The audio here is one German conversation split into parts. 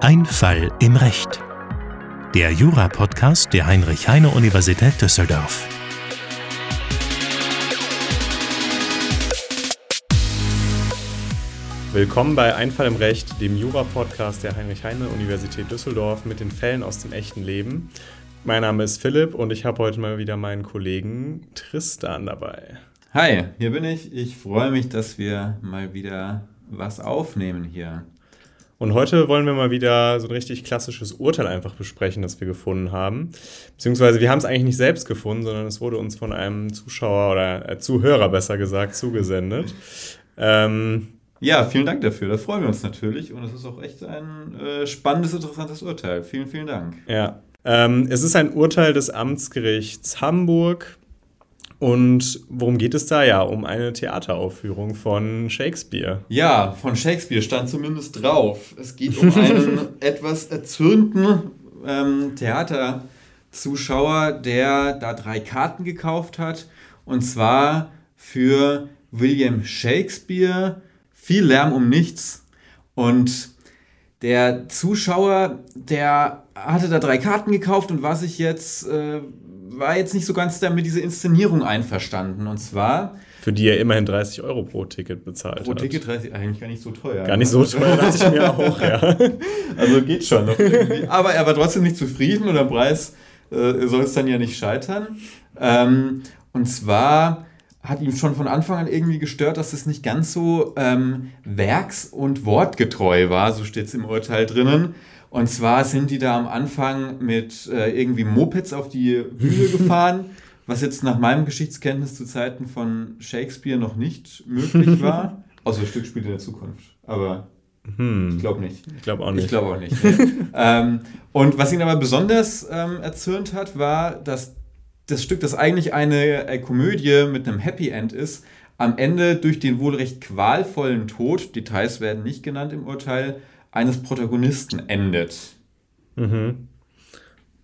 Ein Fall im Recht. Der Jura-Podcast der Heinrich-Heine-Universität Düsseldorf. Willkommen bei Ein Fall im Recht, dem Jura-Podcast der Heinrich-Heine-Universität Düsseldorf mit den Fällen aus dem echten Leben. Mein Name ist Philipp und ich habe heute mal wieder meinen Kollegen Tristan dabei. Hi, hier bin ich. Ich freue mich, dass wir mal wieder was aufnehmen hier. Und heute wollen wir mal wieder so ein richtig klassisches Urteil einfach besprechen, das wir gefunden haben. Beziehungsweise wir haben es eigentlich nicht selbst gefunden, sondern es wurde uns von einem Zuschauer oder äh, Zuhörer besser gesagt zugesendet. Ähm, ja, vielen Dank dafür. Da freuen wir uns natürlich. Und es ist auch echt ein äh, spannendes, interessantes Urteil. Vielen, vielen Dank. Ja. Ähm, es ist ein Urteil des Amtsgerichts Hamburg und worum geht es da? Ja, um eine Theateraufführung von Shakespeare. Ja, von Shakespeare stand zumindest drauf. Es geht um einen etwas erzürnten ähm, Theaterzuschauer, der da drei Karten gekauft hat. Und zwar für William Shakespeare. Viel Lärm um nichts. Und der Zuschauer, der hatte da drei Karten gekauft und war sich jetzt äh, war jetzt nicht so ganz damit diese Inszenierung einverstanden. Und zwar. Für die er immerhin 30 Euro pro Ticket bezahlt pro hat. Pro Ticket 30, eigentlich gar nicht so teuer. Gar nicht so teuer, dachte ich mir auch, ja. Also geht schon noch irgendwie. Aber er war trotzdem nicht zufrieden und am Preis äh, soll es dann ja nicht scheitern. Ähm, und zwar hat ihm schon von Anfang an irgendwie gestört, dass es nicht ganz so ähm, werks- und wortgetreu war, so steht es im Urteil drinnen. Und zwar sind die da am Anfang mit äh, irgendwie Mopeds auf die Bühne gefahren, was jetzt nach meinem Geschichtskenntnis zu Zeiten von Shakespeare noch nicht möglich war. Außer das Stück spielt in der Zukunft. Aber hm. ich glaube nicht. Ich glaube auch nicht. Ich glaube auch nicht. Nee. ähm, und was ihn aber besonders ähm, erzürnt hat, war, dass das Stück, das eigentlich eine äh, Komödie mit einem Happy End ist, am Ende durch den wohl recht qualvollen Tod, Details werden nicht genannt im Urteil, eines Protagonisten endet. Mhm.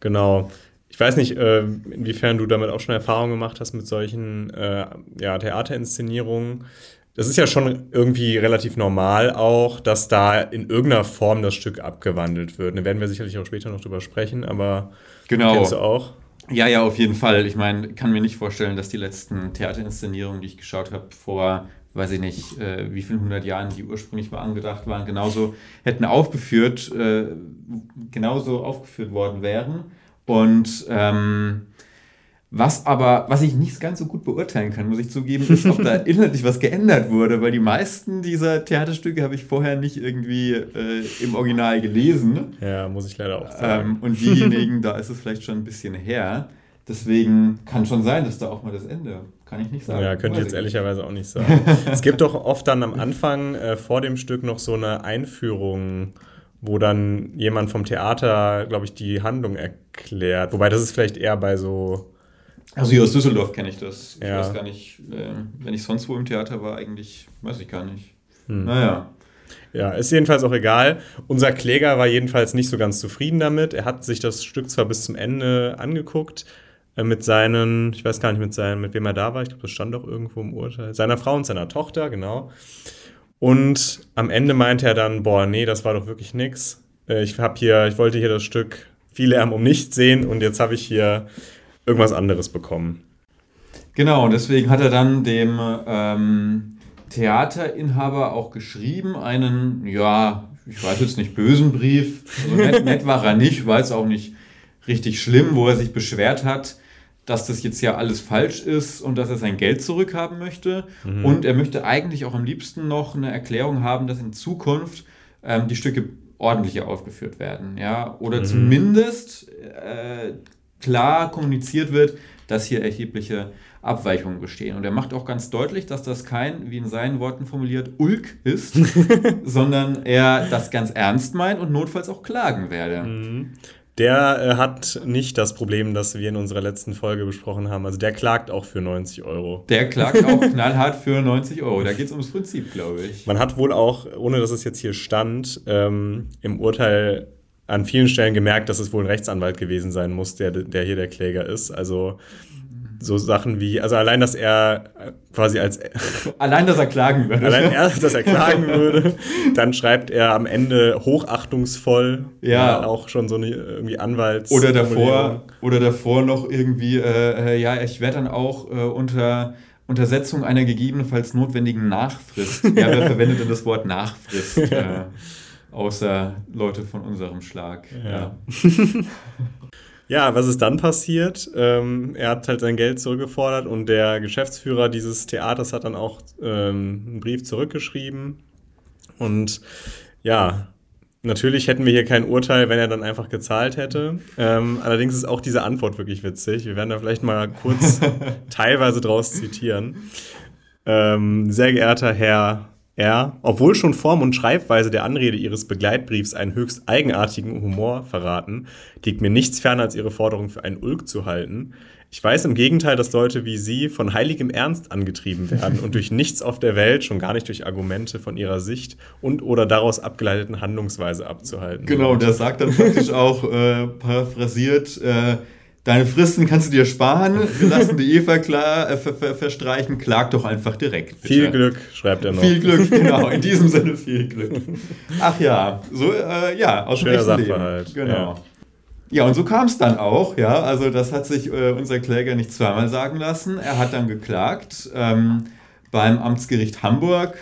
Genau. Ich weiß nicht, äh, inwiefern du damit auch schon Erfahrung gemacht hast mit solchen äh, ja, Theaterinszenierungen. Das ist ja schon irgendwie relativ normal auch, dass da in irgendeiner Form das Stück abgewandelt wird. Da werden wir sicherlich auch später noch drüber sprechen, aber genau. kennst du auch? Ja, ja, auf jeden Fall. Ich meine, kann mir nicht vorstellen, dass die letzten Theaterinszenierungen, die ich geschaut habe, vor weiß ich nicht, äh, wie vielen hundert Jahren die ursprünglich mal angedacht waren, genauso hätten aufgeführt, äh, genauso aufgeführt worden wären. Und ähm, was aber, was ich nicht ganz so gut beurteilen kann, muss ich zugeben, ist, ob da inhaltlich was geändert wurde, weil die meisten dieser Theaterstücke habe ich vorher nicht irgendwie äh, im Original gelesen. Ja, muss ich leider auch sagen. Ähm, und diejenigen, da ist es vielleicht schon ein bisschen her. Deswegen kann schon sein, dass da auch mal das Ende kann ich nicht sagen. Ja, könnte ich jetzt ehrlicherweise auch nicht sagen. es gibt doch oft dann am Anfang äh, vor dem Stück noch so eine Einführung, wo dann jemand vom Theater, glaube ich, die Handlung erklärt. Wobei das ist vielleicht eher bei so. Also hier aus Düsseldorf kenne ich das. Ich ja. weiß gar nicht, äh, wenn ich sonst wo im Theater war, eigentlich weiß ich gar nicht. Hm. Naja. Ja, ist jedenfalls auch egal. Unser Kläger war jedenfalls nicht so ganz zufrieden damit. Er hat sich das Stück zwar bis zum Ende angeguckt, mit seinen, ich weiß gar nicht, mit, seinen, mit wem er da war, ich glaube, das stand auch irgendwo im Urteil, seiner Frau und seiner Tochter, genau. Und am Ende meinte er dann, boah, nee, das war doch wirklich nix. Äh, ich habe hier, ich wollte hier das Stück viel Lärm um nichts sehen und jetzt habe ich hier irgendwas anderes bekommen. Genau, und deswegen hat er dann dem ähm, Theaterinhaber auch geschrieben, einen, ja, ich weiß jetzt nicht, bösen Brief. Also nett, nett war er nicht, war es auch nicht richtig schlimm, wo er sich beschwert hat, dass das jetzt ja alles falsch ist und dass er sein Geld zurückhaben möchte. Mhm. Und er möchte eigentlich auch am liebsten noch eine Erklärung haben, dass in Zukunft ähm, die Stücke ordentlicher aufgeführt werden. Ja? Oder mhm. zumindest äh, klar kommuniziert wird, dass hier erhebliche Abweichungen bestehen. Und er macht auch ganz deutlich, dass das kein, wie in seinen Worten formuliert, Ulk ist, sondern er das ganz ernst meint und notfalls auch klagen werde. Mhm der äh, hat nicht das Problem, das wir in unserer letzten Folge besprochen haben. Also der klagt auch für 90 Euro. Der klagt auch knallhart für 90 Euro. Da geht es ums Prinzip, glaube ich. Man hat wohl auch, ohne dass es jetzt hier stand, ähm, im Urteil an vielen Stellen gemerkt, dass es wohl ein Rechtsanwalt gewesen sein muss, der, der hier der Kläger ist. Also so Sachen wie, also allein, dass er quasi als. allein, dass er klagen würde. Allein, er, dass er klagen würde. Dann schreibt er am Ende hochachtungsvoll. Ja. Auch schon so eine irgendwie Anwalts. Oder davor, oder davor noch irgendwie, äh, äh ja, ich werde dann auch äh, unter Untersetzung einer gegebenenfalls notwendigen Nachfrist. Ja, wer verwendet denn das Wort Nachfrist? Äh, außer Leute von unserem Schlag. Ja. ja. Ja, was ist dann passiert? Ähm, er hat halt sein Geld zurückgefordert und der Geschäftsführer dieses Theaters hat dann auch ähm, einen Brief zurückgeschrieben. Und ja, natürlich hätten wir hier kein Urteil, wenn er dann einfach gezahlt hätte. Ähm, allerdings ist auch diese Antwort wirklich witzig. Wir werden da vielleicht mal kurz teilweise draus zitieren. Ähm, sehr geehrter Herr er, obwohl schon Form und Schreibweise der Anrede ihres Begleitbriefs einen höchst eigenartigen Humor verraten, liegt mir nichts ferner als ihre Forderung für einen Ulk zu halten. Ich weiß im Gegenteil, dass Leute wie Sie von heiligem Ernst angetrieben werden und durch nichts auf der Welt, schon gar nicht durch Argumente von ihrer Sicht und oder daraus abgeleiteten Handlungsweise abzuhalten. Genau, der sagt dann praktisch auch äh, paraphrasiert, äh, Deine Fristen kannst du dir sparen. Wir lassen die Eva klar, äh, ver ver verstreichen. Klag doch einfach direkt. Bitte. Viel Glück, schreibt er noch. Viel Glück, genau. In diesem Sinne viel Glück. Ach ja, so, äh, ja, aus Schöner dem Sachverhalt. Genau. Ja. ja. und so kam es dann auch. Ja, also das hat sich äh, unser Kläger nicht zweimal sagen lassen. Er hat dann geklagt ähm, beim Amtsgericht Hamburg,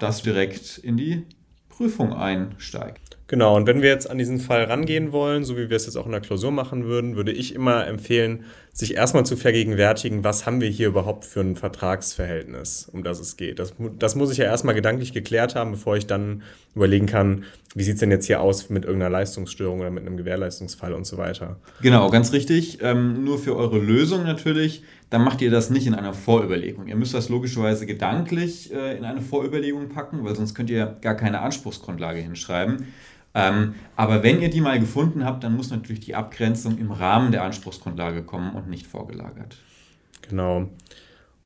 das direkt in die Prüfung einsteigt. Genau, und wenn wir jetzt an diesen Fall rangehen wollen, so wie wir es jetzt auch in der Klausur machen würden, würde ich immer empfehlen, sich erstmal zu vergegenwärtigen, was haben wir hier überhaupt für ein Vertragsverhältnis, um das es geht. Das, das muss ich ja erstmal gedanklich geklärt haben, bevor ich dann überlegen kann, wie sieht es denn jetzt hier aus mit irgendeiner Leistungsstörung oder mit einem Gewährleistungsfall und so weiter. Genau, ganz richtig. Ähm, nur für eure Lösung natürlich, dann macht ihr das nicht in einer Vorüberlegung. Ihr müsst das logischerweise gedanklich äh, in eine Vorüberlegung packen, weil sonst könnt ihr gar keine Anspruchsgrundlage hinschreiben. Ähm, aber wenn ihr die mal gefunden habt, dann muss natürlich die Abgrenzung im Rahmen der Anspruchsgrundlage kommen und nicht vorgelagert. Genau.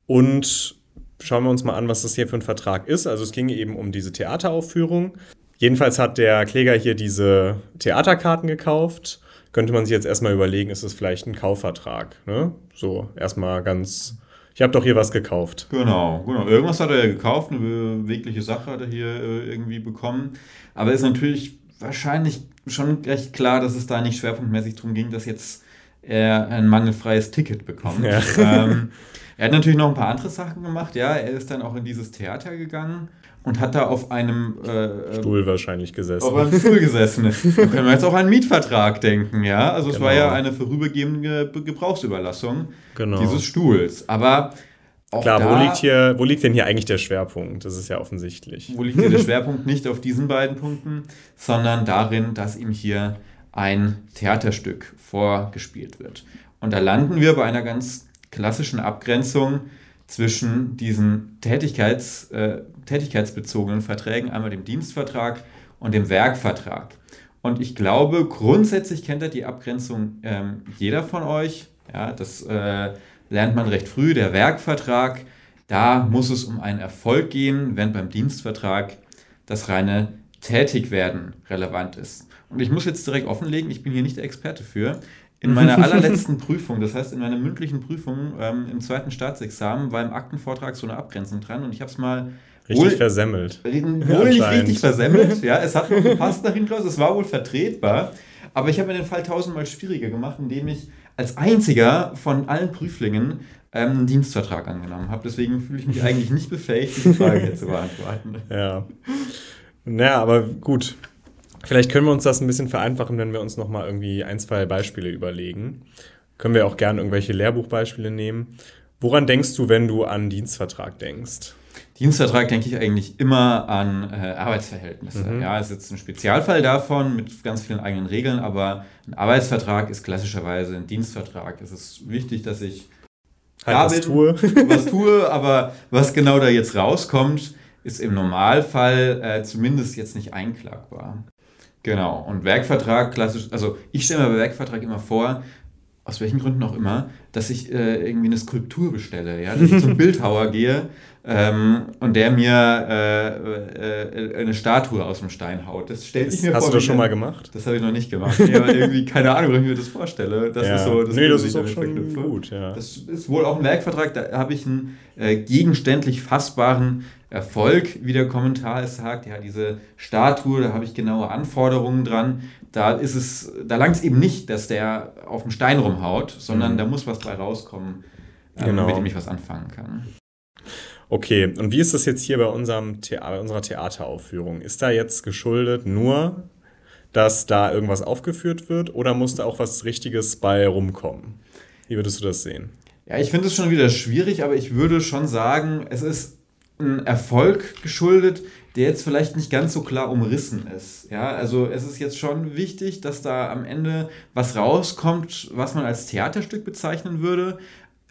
Und schauen wir uns mal an, was das hier für ein Vertrag ist. Also es ging eben um diese Theateraufführung. Jedenfalls hat der Kläger hier diese Theaterkarten gekauft. Könnte man sich jetzt erstmal überlegen, ist es vielleicht ein Kaufvertrag? Ne? So, erstmal ganz. Ich habe doch hier was gekauft. Genau, genau. Irgendwas hat er ja gekauft, eine bewegliche Sache hat er hier äh, irgendwie bekommen. Aber ist natürlich wahrscheinlich schon recht klar, dass es da nicht schwerpunktmäßig darum ging, dass jetzt er ein mangelfreies Ticket bekommt. Ja. Ähm, er hat natürlich noch ein paar andere Sachen gemacht. Ja, er ist dann auch in dieses Theater gegangen und hat da auf einem äh, ähm, Stuhl wahrscheinlich gesessen. Auf einem Stuhl gesessen. da können wir jetzt auch an einen Mietvertrag denken, ja. Also es genau. war ja eine vorübergehende Gebrauchsüberlassung genau. dieses Stuhls. Aber auch Klar, da, wo, liegt hier, wo liegt denn hier eigentlich der Schwerpunkt? Das ist ja offensichtlich. Wo liegt hier der Schwerpunkt? Nicht auf diesen beiden Punkten, sondern darin, dass ihm hier ein Theaterstück vorgespielt wird. Und da landen wir bei einer ganz klassischen Abgrenzung zwischen diesen Tätigkeits, äh, tätigkeitsbezogenen Verträgen, einmal dem Dienstvertrag und dem Werkvertrag. Und ich glaube, grundsätzlich kennt er die Abgrenzung ähm, jeder von euch. Ja, das äh, lernt man recht früh, der Werkvertrag, da muss es um einen Erfolg gehen, während beim Dienstvertrag das reine Tätigwerden relevant ist. Und ich muss jetzt direkt offenlegen, ich bin hier nicht der Experte für. In meiner allerletzten Prüfung, das heißt in meiner mündlichen Prüfung ähm, im zweiten Staatsexamen, war im Aktenvortrag so eine Abgrenzung dran und ich habe es mal Richtig wohl, versemmelt. Wohl nicht richtig versemmelt, ja. Es hat noch gepasst nach hinten raus, es war wohl vertretbar. Aber ich habe mir den Fall tausendmal schwieriger gemacht, indem ich als einziger von allen Prüflingen ähm, einen Dienstvertrag angenommen habe. Deswegen fühle ich mich eigentlich nicht befähigt, diese Frage hier zu beantworten. Ja. Naja, aber gut. Vielleicht können wir uns das ein bisschen vereinfachen, wenn wir uns nochmal irgendwie ein, zwei Beispiele überlegen. Können wir auch gerne irgendwelche Lehrbuchbeispiele nehmen. Woran denkst du, wenn du an Dienstvertrag denkst? Dienstvertrag denke ich eigentlich immer an äh, Arbeitsverhältnisse. Mhm. Ja, es ist jetzt ein Spezialfall davon mit ganz vielen eigenen Regeln, aber ein Arbeitsvertrag ist klassischerweise ein Dienstvertrag. Es ist wichtig, dass ich halt was tue. was tue, aber was genau da jetzt rauskommt, ist im Normalfall äh, zumindest jetzt nicht einklagbar. Genau. Und Werkvertrag, klassisch, also ich stelle mir bei Werkvertrag immer vor, aus welchen Gründen auch immer, dass ich äh, irgendwie eine Skulptur bestelle, ja, dass ich zum Bildhauer gehe ähm, und der mir äh, äh, eine Statue aus dem Stein haut. Das stelle ich mir Hast vor. du das schon mal gemacht? Das habe ich noch nicht gemacht. Nee, aber irgendwie, keine Ahnung, wie ich mir das vorstelle. Das ja. ist so, das nee, das ist auch schon verknüpfe. gut, ja. Das ist wohl auch ein Werkvertrag, da habe ich einen äh, gegenständlich fassbaren Erfolg, wie der Kommentar es sagt. Ja, diese Statue, da habe ich genaue Anforderungen dran. Da ist es, da langt es eben nicht, dass der auf dem Stein rumhaut, sondern Mhm. da muss was bei rauskommen, ähm, Genau. mit dem ich was anfangen kann. Okay, und wie ist das jetzt hier bei, unserem bei unserer Theateraufführung? Ist da jetzt geschuldet nur, dass da irgendwas aufgeführt wird oder muss da auch was Richtiges bei rumkommen? Wie würdest du das sehen? Ja, ich finde es schon wieder schwierig, aber ich würde schon sagen, es ist ein Erfolg geschuldet, der jetzt vielleicht nicht ganz so klar umrissen ist. Ja, also es ist jetzt schon wichtig, dass da am Ende was rauskommt, was man als Theaterstück bezeichnen würde.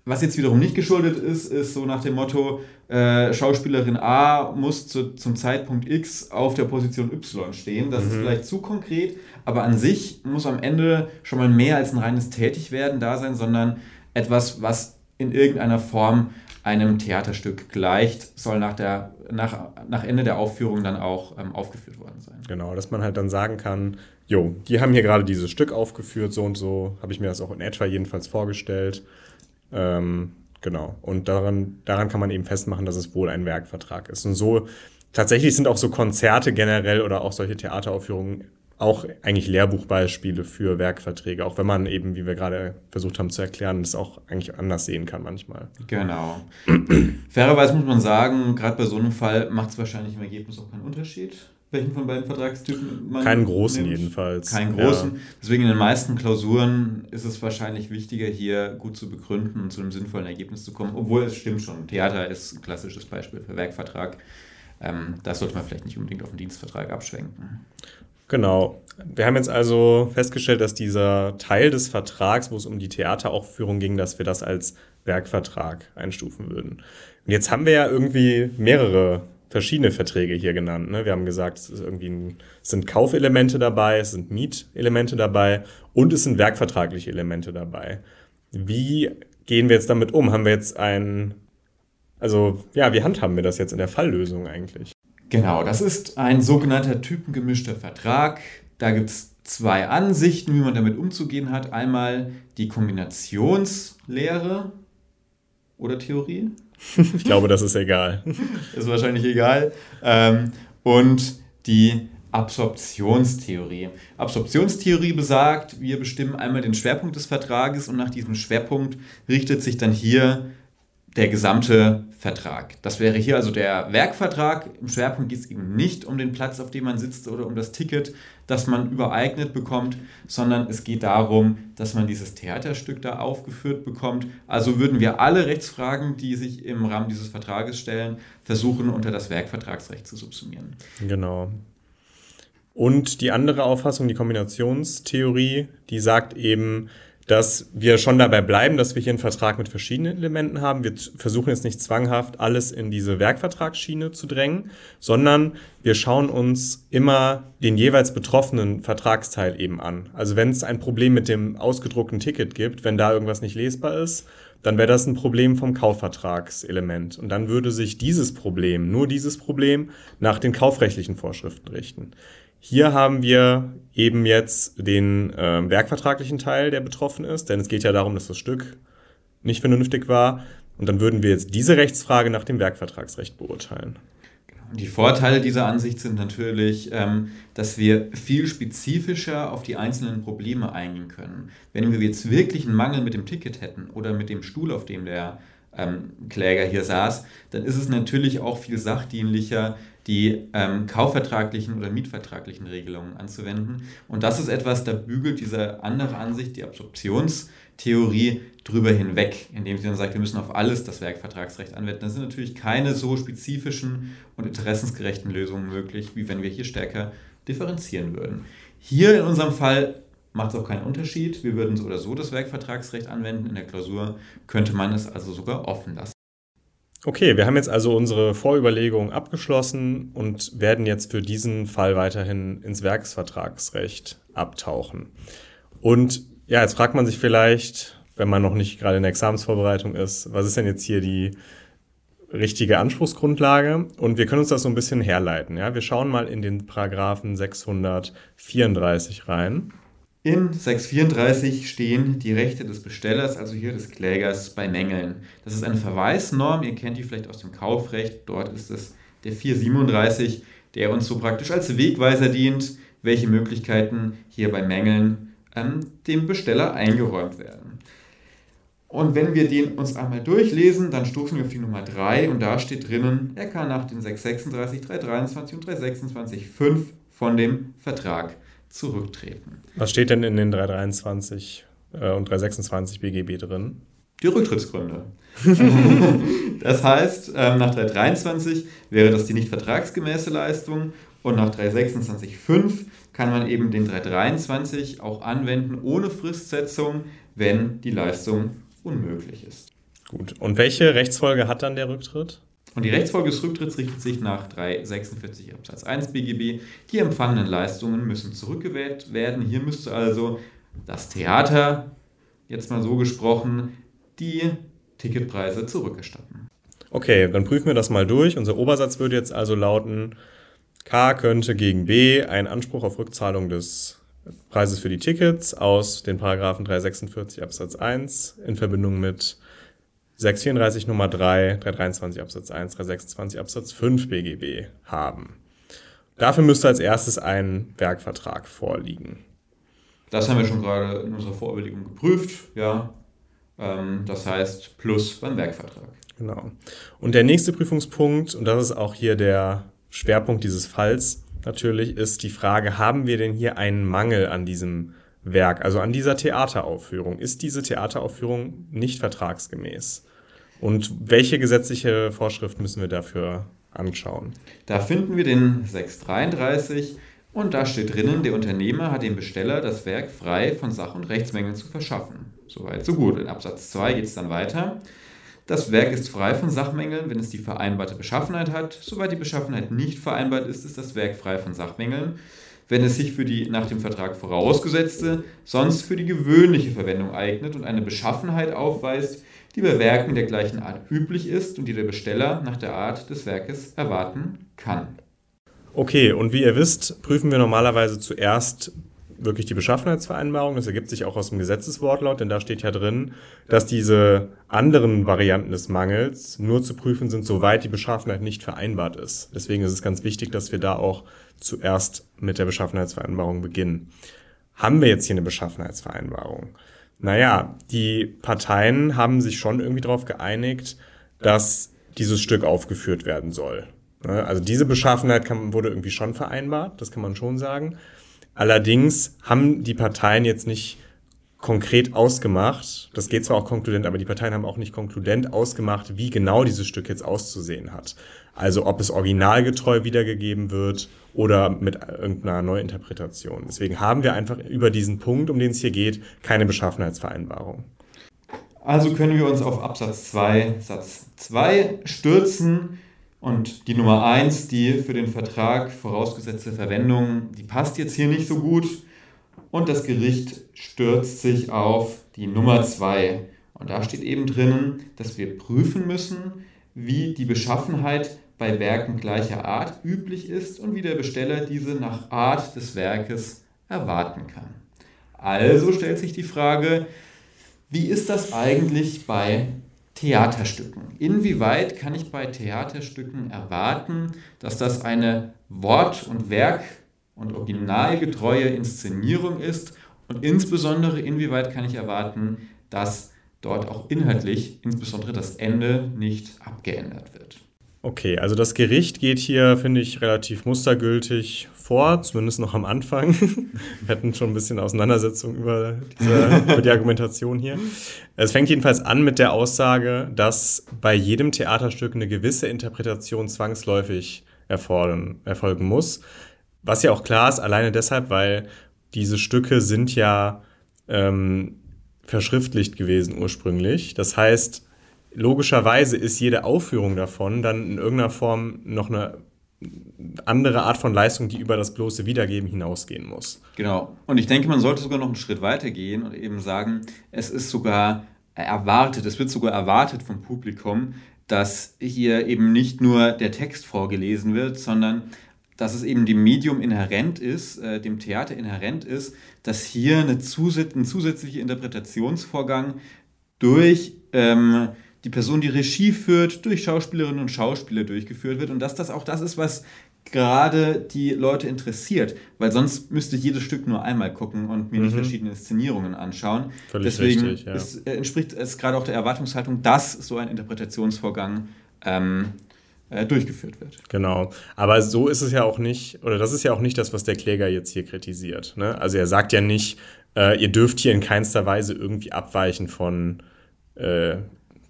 Was jetzt wiederum nicht geschuldet ist, ist so nach dem Motto, äh, Schauspielerin A muss zu, zum Zeitpunkt X auf der Position Y stehen. Das ist vielleicht zu konkret, aber an sich muss am Ende schon mal mehr als ein reines Tätigwerden da sein, sondern etwas, was in irgendeiner Form einem Theaterstück gleicht, soll nach, der, nach, nach Ende der Aufführung dann auch ähm, aufgeführt worden sein. Genau, dass man halt dann sagen kann, jo, die haben hier gerade dieses Stück aufgeführt, so und so, habe ich mir das auch in etwa jedenfalls vorgestellt. Ähm, genau, und daran, daran kann man eben festmachen, dass es wohl ein Werkvertrag ist. Und so, tatsächlich sind auch so Konzerte generell oder auch solche Theateraufführungen auch eigentlich Lehrbuchbeispiele für Werkverträge, auch wenn man eben, wie wir gerade versucht haben zu erklären, das auch eigentlich anders sehen kann manchmal. Genau. Fairerweise muss man sagen, gerade bei so einem Fall macht es wahrscheinlich im Ergebnis auch keinen Unterschied, welchen von beiden Vertragstypen man Keinen großen nimmt. jedenfalls. Keinen großen. Deswegen in den meisten Klausuren ist es wahrscheinlich wichtiger, hier gut zu begründen und zu einem sinnvollen Ergebnis zu kommen. Obwohl es stimmt schon, Theater ist ein klassisches Beispiel für Werkvertrag. Ähm, das sollte man vielleicht nicht unbedingt auf den Dienstvertrag abschwenken. Genau. Wir haben jetzt also festgestellt, dass dieser Teil des Vertrags, wo es um die Theateraufführung ging, dass wir das als Werkvertrag einstufen würden. Und jetzt haben wir ja irgendwie mehrere verschiedene Verträge hier genannt. Ne? Wir haben gesagt, es, ein, es sind Kaufelemente dabei, es sind Mietelemente dabei und es sind werkvertragliche Elemente dabei. Wie gehen wir jetzt damit um? Haben wir jetzt ein, also ja, wie handhaben wir das jetzt in der Falllösung eigentlich? Genau, das ist ein sogenannter typengemischter Vertrag. Da gibt es zwei Ansichten, wie man damit umzugehen hat. Einmal die Kombinationslehre oder Theorie. Ich glaube, das ist egal. ist wahrscheinlich egal. Ähm, und die Absorptionstheorie. Absorptionstheorie besagt, wir bestimmen einmal den Schwerpunkt des Vertrages und nach diesem Schwerpunkt richtet sich dann hier der gesamte Vertrag. Das wäre hier also der Werkvertrag. Im Schwerpunkt geht es eben nicht um den Platz, auf dem man sitzt oder um das Ticket, das man übereignet bekommt, sondern es geht darum, dass man dieses Theaterstück da aufgeführt bekommt. Also würden wir alle Rechtsfragen, die sich im Rahmen dieses Vertrages stellen, versuchen unter das Werkvertragsrecht zu subsumieren. Genau. Und die andere Auffassung, die Kombinationstheorie, die sagt eben, dass wir schon dabei bleiben, dass wir hier einen Vertrag mit verschiedenen Elementen haben. Wir versuchen jetzt nicht zwanghaft alles in diese Werkvertragsschiene zu drängen, sondern wir schauen uns immer den jeweils betroffenen Vertragsteil eben an. Also wenn es ein Problem mit dem ausgedruckten Ticket gibt, wenn da irgendwas nicht lesbar ist, dann wäre das ein Problem vom Kaufvertragselement. Und dann würde sich dieses Problem, nur dieses Problem, nach den kaufrechtlichen Vorschriften richten. Hier haben wir eben jetzt den äh, werkvertraglichen Teil, der betroffen ist, denn es geht ja darum, dass das Stück nicht vernünftig war. Und dann würden wir jetzt diese Rechtsfrage nach dem Werkvertragsrecht beurteilen. Die Vorteile dieser Ansicht sind natürlich, ähm, dass wir viel spezifischer auf die einzelnen Probleme eingehen können. Wenn wir jetzt wirklich einen Mangel mit dem Ticket hätten oder mit dem Stuhl, auf dem der ähm, Kläger hier saß, dann ist es natürlich auch viel sachdienlicher, die ähm, kaufvertraglichen oder mietvertraglichen Regelungen anzuwenden. Und das ist etwas, da bügelt diese andere Ansicht, die Absorptionstheorie, drüber hinweg, indem sie dann sagt, wir müssen auf alles das Werkvertragsrecht anwenden. Das sind natürlich keine so spezifischen und interessensgerechten Lösungen möglich, wie wenn wir hier stärker differenzieren würden. Hier in unserem Fall macht es auch keinen Unterschied. Wir würden so oder so das Werkvertragsrecht anwenden. In der Klausur könnte man es also sogar offen lassen. Okay, wir haben jetzt also unsere Vorüberlegungen abgeschlossen und werden jetzt für diesen Fall weiterhin ins Werksvertragsrecht abtauchen. Und Ja, jetzt fragt man sich vielleicht, wenn man noch nicht gerade in der Examensvorbereitung ist, was ist denn jetzt hier die richtige Anspruchsgrundlage? Und wir können uns das so ein bisschen herleiten. Ja? Wir schauen mal in den Paragraphen 634 rein. In 634 stehen die Rechte des Bestellers, also hier des Klägers, bei Mängeln. Das ist eine Verweisnorm, ihr kennt die vielleicht aus dem Kaufrecht, dort ist es der 437, der uns so praktisch als Wegweiser dient, welche Möglichkeiten hier bei Mängeln ähm, dem Besteller eingeräumt werden. Und wenn wir den uns einmal durchlesen, dann stoßen wir auf die Nummer 3 und da steht drinnen, er kann nach den 636, 323 und 326 5 von dem Vertrag zurücktreten. Was steht denn in den 323 äh, und 326 BGB drin? Die Rücktrittsgründe. das heißt, ähm, nach 323 wäre das die nicht vertragsgemäße Leistung und nach 326.5 kann man eben den 323 auch anwenden ohne Fristsetzung, wenn die Leistung unmöglich ist. Gut. Und welche Rechtsfolge hat dann der Rücktritt? Und die Rechtsfolge des Rücktritts richtet sich nach 346 Absatz 1 BGB. Die empfangenen Leistungen müssen zurückgewählt werden. Hier müsste also das Theater, jetzt mal so gesprochen, die Ticketpreise zurückerstatten. Okay, dann prüfen wir das mal durch. Unser Obersatz würde jetzt also lauten, K könnte gegen B einen Anspruch auf Rückzahlung des Preises für die Tickets aus den Paragraphen 346 Absatz 1 in Verbindung mit 634 Nummer 3, 323 Absatz 1, 326 Absatz 5 BGB haben. Dafür müsste als erstes ein Werkvertrag vorliegen. Das haben wir schon gerade in unserer Vorüberlegung geprüft, ja. Ähm, das heißt plus beim Werkvertrag. Genau. Und der nächste Prüfungspunkt, und das ist auch hier der Schwerpunkt dieses Falls natürlich, ist die Frage, haben wir denn hier einen Mangel an diesem Werk, also an dieser Theateraufführung? Ist diese Theateraufführung nicht vertragsgemäß? Und welche gesetzliche Vorschrift müssen wir dafür anschauen? Da finden wir den 633 und da steht drinnen, der Unternehmer hat dem Besteller das Werk frei von Sach- und Rechtsmängeln zu verschaffen. Soweit, so gut. In Absatz 2 geht es dann weiter. Das Werk ist frei von Sachmängeln, wenn es die vereinbarte Beschaffenheit hat. Soweit die Beschaffenheit nicht vereinbart ist, ist das Werk frei von Sachmängeln. Wenn es sich für die nach dem Vertrag vorausgesetzte, sonst für die gewöhnliche Verwendung eignet und eine Beschaffenheit aufweist, die bei Werken der gleichen Art üblich ist und die der Besteller nach der Art des Werkes erwarten kann. Okay, und wie ihr wisst, prüfen wir normalerweise zuerst wirklich die Beschaffenheitsvereinbarung. Das ergibt sich auch aus dem Gesetzeswortlaut, denn da steht ja drin, dass diese anderen Varianten des Mangels nur zu prüfen sind, soweit die Beschaffenheit nicht vereinbart ist. Deswegen ist es ganz wichtig, dass wir da auch zuerst mit der Beschaffenheitsvereinbarung beginnen. Haben wir jetzt hier eine Beschaffenheitsvereinbarung? Naja, die Parteien haben sich schon irgendwie darauf geeinigt, dass dieses Stück aufgeführt werden soll. Ne? Also diese Beschaffenheit kann, wurde irgendwie schon vereinbart, das kann man schon sagen. Allerdings haben die Parteien jetzt nicht konkret ausgemacht, das geht zwar auch konkludent, aber die Parteien haben auch nicht konkludent ausgemacht, wie genau dieses Stück jetzt auszusehen hat. Also ob es originalgetreu wiedergegeben wird oder mit irgendeiner Neuinterpretation. Deswegen haben wir einfach über diesen Punkt, um den es hier geht, keine Beschaffenheitsvereinbarung. Also können wir uns auf Absatz 2 Satz 2 stürzen und die Nummer 1, die für den Vertrag vorausgesetzte Verwendung, die passt jetzt hier nicht so gut und das Gericht stürzt sich auf die Nummer 2. Und da steht eben drinnen, dass wir prüfen müssen, wie die Beschaffenheit bei Werken gleicher Art üblich ist und wie der Besteller diese nach Art des Werkes erwarten kann. Also stellt sich die Frage, wie ist das eigentlich bei Theaterstücken? Inwieweit kann ich bei Theaterstücken erwarten, dass das eine Wort- und Werk- und originalgetreue Inszenierung ist? Und insbesondere, inwieweit kann ich erwarten, dass dort auch inhaltlich, insbesondere das Ende, nicht abgeändert wird? Okay, also das Gericht geht hier, finde ich, relativ mustergültig vor, zumindest noch am Anfang. Wir hatten schon ein bisschen Auseinandersetzung über, diese, über die Argumentation hier. Es fängt jedenfalls an mit der Aussage, dass bei jedem Theaterstück eine gewisse Interpretation zwangsläufig erfolgen, erfolgen muss. Was ja auch klar ist, alleine deshalb, weil diese Stücke sind ja ähm, verschriftlicht gewesen ursprünglich. Das heißt, logischerweise ist jede Aufführung davon dann in irgendeiner Form noch eine andere Art von Leistung, die über das bloße Wiedergeben hinausgehen muss. Genau. Und ich denke, man sollte sogar noch einen Schritt weiter gehen und eben sagen, es ist sogar erwartet, es wird sogar erwartet vom Publikum, dass hier eben nicht nur der Text vorgelesen wird, sondern dass es eben dem Medium inhärent ist, äh, dem Theater inhärent ist, dass hier eine zusät ein zusätzlicher Interpretationsvorgang durch ähm, die Person, die Regie führt, durch Schauspielerinnen und Schauspieler durchgeführt wird und dass das auch das ist, was gerade die Leute interessiert, weil sonst müsste ich jedes Stück nur einmal gucken und mir mhm. nicht verschiedene Inszenierungen anschauen. Völlig Deswegen richtig, ja. ist, äh, entspricht es gerade auch der Erwartungshaltung, dass so ein Interpretationsvorgang ähm, äh, durchgeführt wird. Genau. Aber so ist es ja auch nicht, oder das ist ja auch nicht das, was der Kläger jetzt hier kritisiert. Ne? Also er sagt ja nicht, äh, ihr dürft hier in keinster Weise irgendwie abweichen von äh,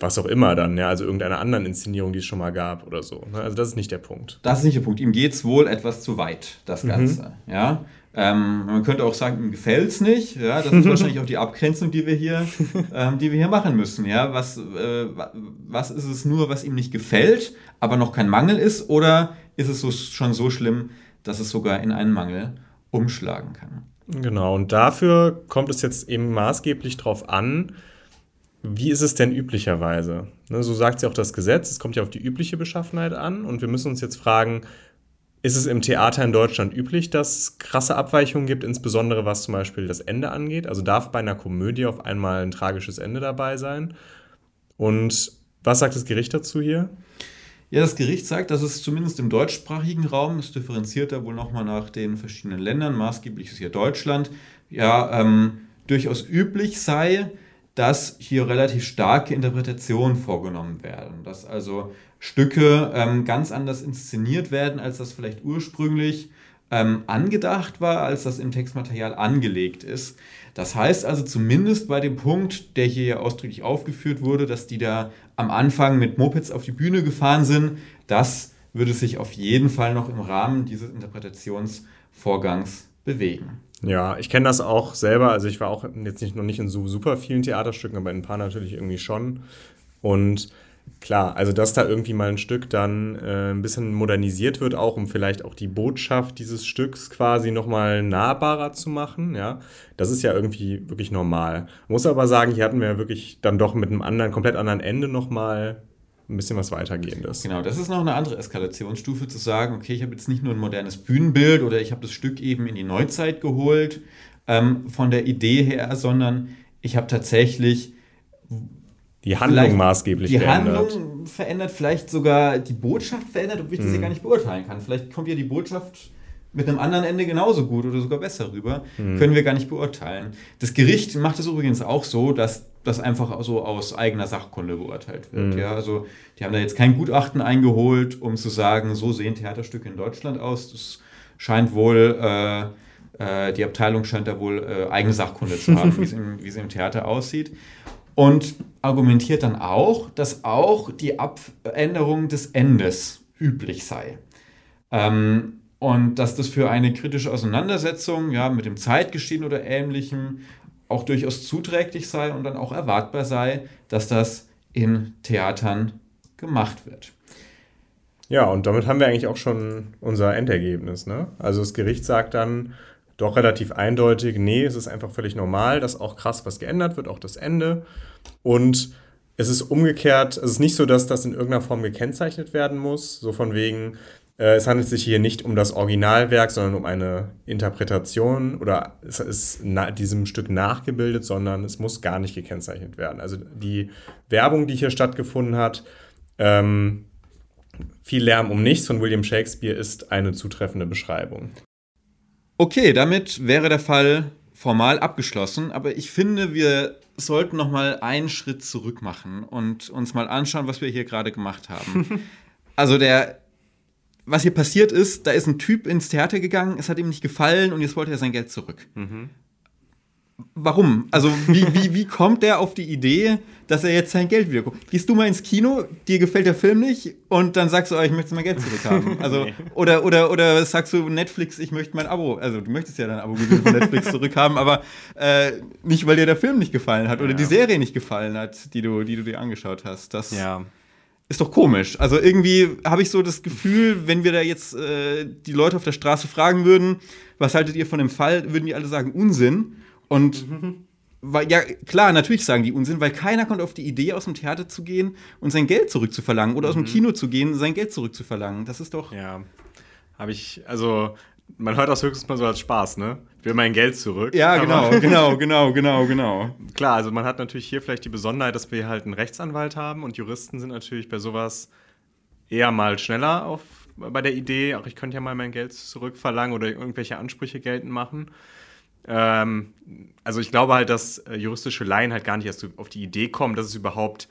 was auch immer dann, ja, also irgendeiner anderen Inszenierung, die es schon mal gab oder so. Ne? Also das ist nicht der Punkt. Das ist nicht der Punkt. Ihm geht es wohl etwas zu weit, das mhm. Ganze. Mhm. Ja. Ähm, man könnte auch sagen, ihm gefällt es nicht. Ja, das ist wahrscheinlich auch die Abgrenzung, die wir hier, ähm, die wir hier machen müssen. Ja, was, äh, was ist es nur, was ihm nicht gefällt, aber noch kein Mangel ist, oder ist es so, schon so schlimm, dass es sogar in einen Mangel umschlagen kann? Genau, und dafür kommt es jetzt eben maßgeblich darauf an, wie ist es denn üblicherweise? Ne, so sagt ja auch das Gesetz, es kommt ja auf die übliche Beschaffenheit an und wir müssen uns jetzt fragen, ist es im Theater in Deutschland üblich, dass es krasse Abweichungen gibt, insbesondere was zum Beispiel das Ende angeht? Also darf bei einer Komödie auf einmal ein tragisches Ende dabei sein? Und was sagt das Gericht dazu hier? Ja, das Gericht sagt, dass es zumindest im deutschsprachigen Raum, es differenziert da wohl nochmal nach den verschiedenen Ländern, maßgeblich ist hier Deutschland, ja, ähm, durchaus üblich sei, dass hier relativ starke Interpretationen vorgenommen werden. Dass also Stücke ähm, ganz anders inszeniert werden, als das vielleicht ursprünglich ähm, angedacht war, als das im Textmaterial angelegt ist. Das heißt also zumindest bei dem Punkt, der hier ja ausdrücklich aufgeführt wurde, dass die da am Anfang mit Mopeds auf die Bühne gefahren sind, das würde sich auf jeden Fall noch im Rahmen dieses Interpretationsvorgangs bewegen. Ja, ich kenne das auch selber. Also ich war auch jetzt nicht, noch nicht in so super vielen Theaterstücken, aber in ein paar natürlich irgendwie schon. Und klar, also dass da irgendwie mal ein Stück dann äh, ein bisschen modernisiert wird, auch um vielleicht auch die Botschaft dieses Stücks quasi nochmal nahbarer zu machen, ja, das ist ja irgendwie wirklich normal. Muss aber sagen, hier hatten wir ja wirklich dann doch mit einem anderen, komplett anderen Ende nochmal ein bisschen was weitergehendes. Genau, das ist noch eine andere Eskalationsstufe zu sagen, okay, ich habe jetzt nicht nur ein modernes Bühnenbild oder ich habe das Stück eben in die Neuzeit geholt ähm, von der Idee her, sondern ich habe tatsächlich die Handlung maßgeblich die verändert. Die Handlung verändert, vielleicht sogar die Botschaft verändert, obwohl ich das ja mhm. gar nicht beurteilen kann. Vielleicht kommt ja die Botschaft mit einem anderen Ende genauso gut oder sogar besser rüber. Mhm. Können wir gar nicht beurteilen. Das Gericht macht es übrigens auch so, dass das einfach so aus eigener Sachkunde beurteilt wird. Mhm. Ja, also die haben da jetzt kein Gutachten eingeholt, um zu sagen, so sehen Theaterstücke in Deutschland aus. Das scheint wohl, äh, äh, die Abteilung scheint da wohl äh, eigene Sachkunde zu haben, wie es im Theater aussieht. Und argumentiert dann auch, dass auch die Abänderung des Endes üblich sei. Ähm, und dass das für eine kritische Auseinandersetzung ja, mit dem Zeitgeschehen oder Ähnlichem auch durchaus zuträglich sei und dann auch erwartbar sei, dass das in Theatern gemacht wird. Ja, und damit haben wir eigentlich auch schon unser Endergebnis. Ne? Also das Gericht sagt dann doch relativ eindeutig, nee, es ist einfach völlig normal, dass auch krass was geändert wird, auch das Ende. Und es ist umgekehrt, es ist nicht so, dass das in irgendeiner Form gekennzeichnet werden muss, so von wegen, äh, es handelt sich hier nicht um das Originalwerk, sondern um eine Interpretation oder es ist diesem Stück nachgebildet, sondern es muss gar nicht gekennzeichnet werden. Also die Werbung, die hier stattgefunden hat, ähm, viel Lärm um nichts von William Shakespeare ist eine zutreffende Beschreibung. Okay, damit wäre der Fall formal abgeschlossen, aber ich finde, wir sollten noch mal einen Schritt zurück machen und uns mal anschauen, was wir hier gerade gemacht haben. also der was hier passiert ist, da ist ein Typ ins Theater gegangen, es hat ihm nicht gefallen und jetzt wollte er sein Geld zurück. Mhm. Warum? Also, wie, wie, wie kommt der auf die Idee, dass er jetzt sein Geld wiederkommt? Gehst du mal ins Kino, dir gefällt der Film nicht und dann sagst du, oh, ich möchte mein Geld zurückhaben. Also, nee. oder, oder, oder sagst du Netflix, ich möchte mein Abo, also du möchtest ja dein Abo von Netflix zurückhaben, aber äh, nicht, weil dir der Film nicht gefallen hat oder ja. die Serie nicht gefallen hat, die du, die du dir angeschaut hast. Das, ja. ist doch komisch. Also irgendwie habe ich so das Gefühl, wenn wir da jetzt äh, die Leute auf der Straße fragen würden, was haltet ihr von dem Fall, würden die alle sagen Unsinn. Und mhm. weil, ja, klar, natürlich sagen die Unsinn, weil keiner kommt auf die Idee, aus dem Theater zu gehen und sein Geld zurückzuverlangen oder aus dem mhm. Kino zu gehen und sein Geld zurückzuverlangen. Das ist doch. Ja. Habe ich, also man hört das höchstens mal so als Spaß, ne? Ich will mein Geld zurück. Ja, genau, genau, genau, genau, genau. Klar, also man hat natürlich hier vielleicht die Besonderheit, dass wir halt einen Rechtsanwalt haben und Juristen sind natürlich bei sowas eher mal schneller auf, bei der Idee, auch ich könnte ja mal mein Geld zurückverlangen oder irgendwelche Ansprüche geltend machen. Ähm, also ich glaube halt, dass äh, juristische Laien halt gar nicht erst auf die Idee kommen, dass es überhaupt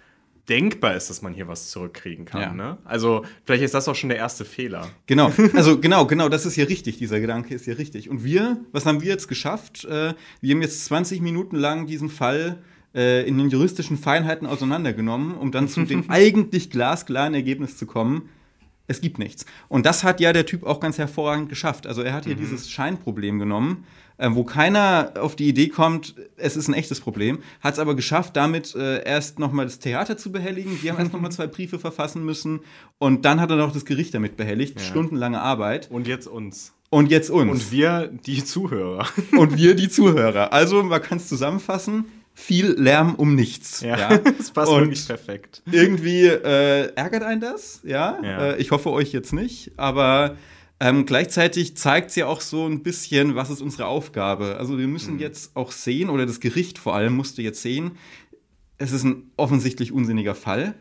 denkbar ist, dass man hier was zurückkriegen kann. Ja. Ne? Also vielleicht ist das auch schon der erste Fehler. Genau, also genau, genau, das ist hier richtig, dieser Gedanke ist hier richtig. Und wir, was haben wir jetzt geschafft? Äh, wir haben jetzt 20 Minuten lang diesen Fall äh, in den juristischen Feinheiten auseinandergenommen, um dann zu dem eigentlich glasklaren Ergebnis zu kommen. Es gibt nichts. Und das hat ja der Typ auch ganz hervorragend geschafft. Also er hat hier mhm. dieses Scheinproblem genommen äh, wo keiner auf die Idee kommt, es ist ein echtes Problem, hat es aber geschafft, damit äh, erst nochmal das Theater zu behelligen. Die haben erst nochmal zwei Briefe verfassen müssen und dann hat er noch das Gericht damit behelligt. Ja. Stundenlange Arbeit. Und jetzt uns. Und jetzt uns. Und wir die Zuhörer. Und wir die Zuhörer. Also man kann es zusammenfassen. Viel Lärm um nichts. Ja, ja. das passt und wirklich perfekt. Irgendwie äh, ärgert einen das, ja. ja. Äh, ich hoffe euch jetzt nicht, aber ähm, gleichzeitig zeigt sie auch so ein bisschen, was ist unsere Aufgabe. Also wir müssen mhm. jetzt auch sehen, oder das Gericht vor allem musste jetzt sehen, es ist ein offensichtlich unsinniger Fall,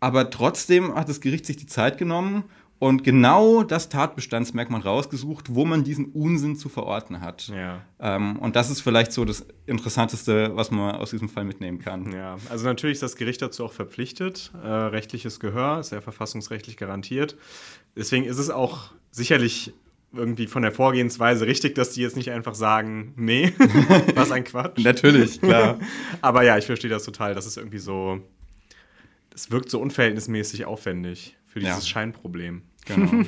aber trotzdem hat das Gericht sich die Zeit genommen und genau das Tatbestandsmerkmal rausgesucht, wo man diesen Unsinn zu verorten hat. Ja. Ähm, und das ist vielleicht so das Interessanteste, was man aus diesem Fall mitnehmen kann. Ja, also natürlich ist das Gericht dazu auch verpflichtet. Äh, rechtliches Gehör ist ja verfassungsrechtlich garantiert. Deswegen ist es auch sicherlich irgendwie von der Vorgehensweise richtig, dass die jetzt nicht einfach sagen, nee, was ein Quatsch. Natürlich, klar. Aber ja, ich verstehe das total. Das ist irgendwie so, das wirkt so unverhältnismäßig aufwendig für dieses ja. Scheinproblem. Genau.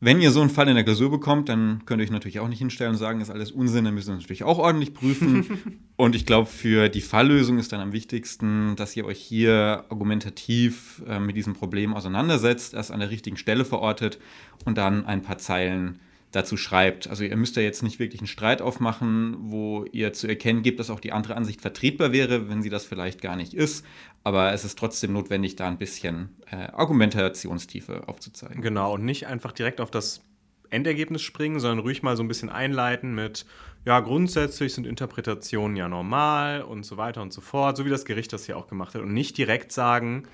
Wenn ihr so einen Fall in der Klausur bekommt, dann könnt ihr euch natürlich auch nicht hinstellen und sagen, ist alles Unsinn, dann müssen wir natürlich auch ordentlich prüfen. und ich glaube, für die Falllösung ist dann am wichtigsten, dass ihr euch hier argumentativ äh, mit diesem Problem auseinandersetzt, erst an der richtigen Stelle verortet und dann ein paar Zeilen dazu schreibt. Also ihr müsst ja jetzt nicht wirklich einen Streit aufmachen, wo ihr zu erkennen gebt, dass auch die andere Ansicht vertretbar wäre, wenn sie das vielleicht gar nicht ist. Aber es ist trotzdem notwendig, da ein bisschen äh, Argumentationstiefe aufzuzeigen. Genau, und nicht einfach direkt auf das Endergebnis springen, sondern ruhig mal so ein bisschen einleiten mit, ja, grundsätzlich sind Interpretationen ja normal und so weiter und so fort, so wie das Gericht das hier auch gemacht hat. Und nicht direkt sagen,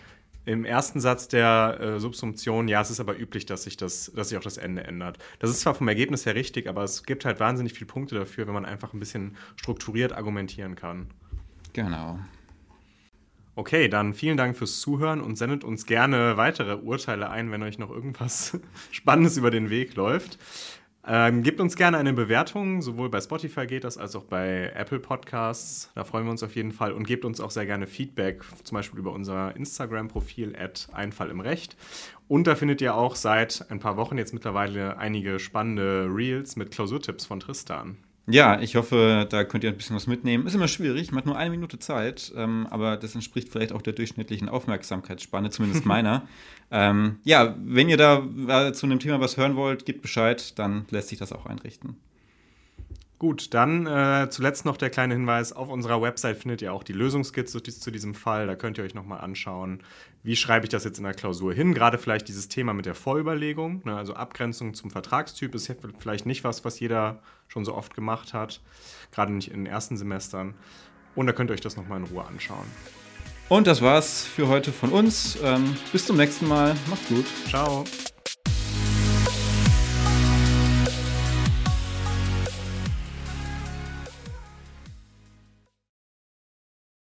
im ersten Satz der äh, Subsumption, ja, es ist aber üblich, dass sich, das, dass sich auch das Ende ändert. Das ist zwar vom Ergebnis her richtig, aber es gibt halt wahnsinnig viele Punkte dafür, wenn man einfach ein bisschen strukturiert argumentieren kann. Genau. Okay, dann vielen Dank fürs Zuhören und sendet uns gerne weitere Urteile ein, wenn euch noch irgendwas Spannendes über den Weg läuft. Ähm, gebt uns gerne eine Bewertung, sowohl bei Spotify geht das als auch bei Apple Podcasts. Da freuen wir uns auf jeden Fall. Und gebt uns auch sehr gerne Feedback, zum Beispiel über unser Instagram-Profil at Einfall im Recht. Und da findet ihr auch seit ein paar Wochen jetzt mittlerweile einige spannende Reels mit Klausurtipps von Tristan. Ja, ich hoffe, da könnt ihr ein bisschen was mitnehmen. Ist immer schwierig, man hat nur eine Minute Zeit, ähm, aber das entspricht vielleicht auch der durchschnittlichen Aufmerksamkeitsspanne, zumindest meiner. ähm, ja, wenn ihr da äh, zu einem Thema was hören wollt, gebt Bescheid, dann lässt sich das auch einrichten. Gut, dann äh, zuletzt noch der kleine Hinweis: Auf unserer Website findet ihr auch die Lösungskizze zu diesem Fall. Da könnt ihr euch nochmal anschauen, wie schreibe ich das jetzt in der Klausur hin. Gerade vielleicht dieses Thema mit der Vorüberlegung, ne, also Abgrenzung zum Vertragstyp, ist vielleicht nicht was, was jeder schon so oft gemacht hat, gerade nicht in den ersten Semestern. Und da könnt ihr euch das nochmal in Ruhe anschauen. Und das war's für heute von uns. Ähm, bis zum nächsten Mal. Macht's gut. Ciao.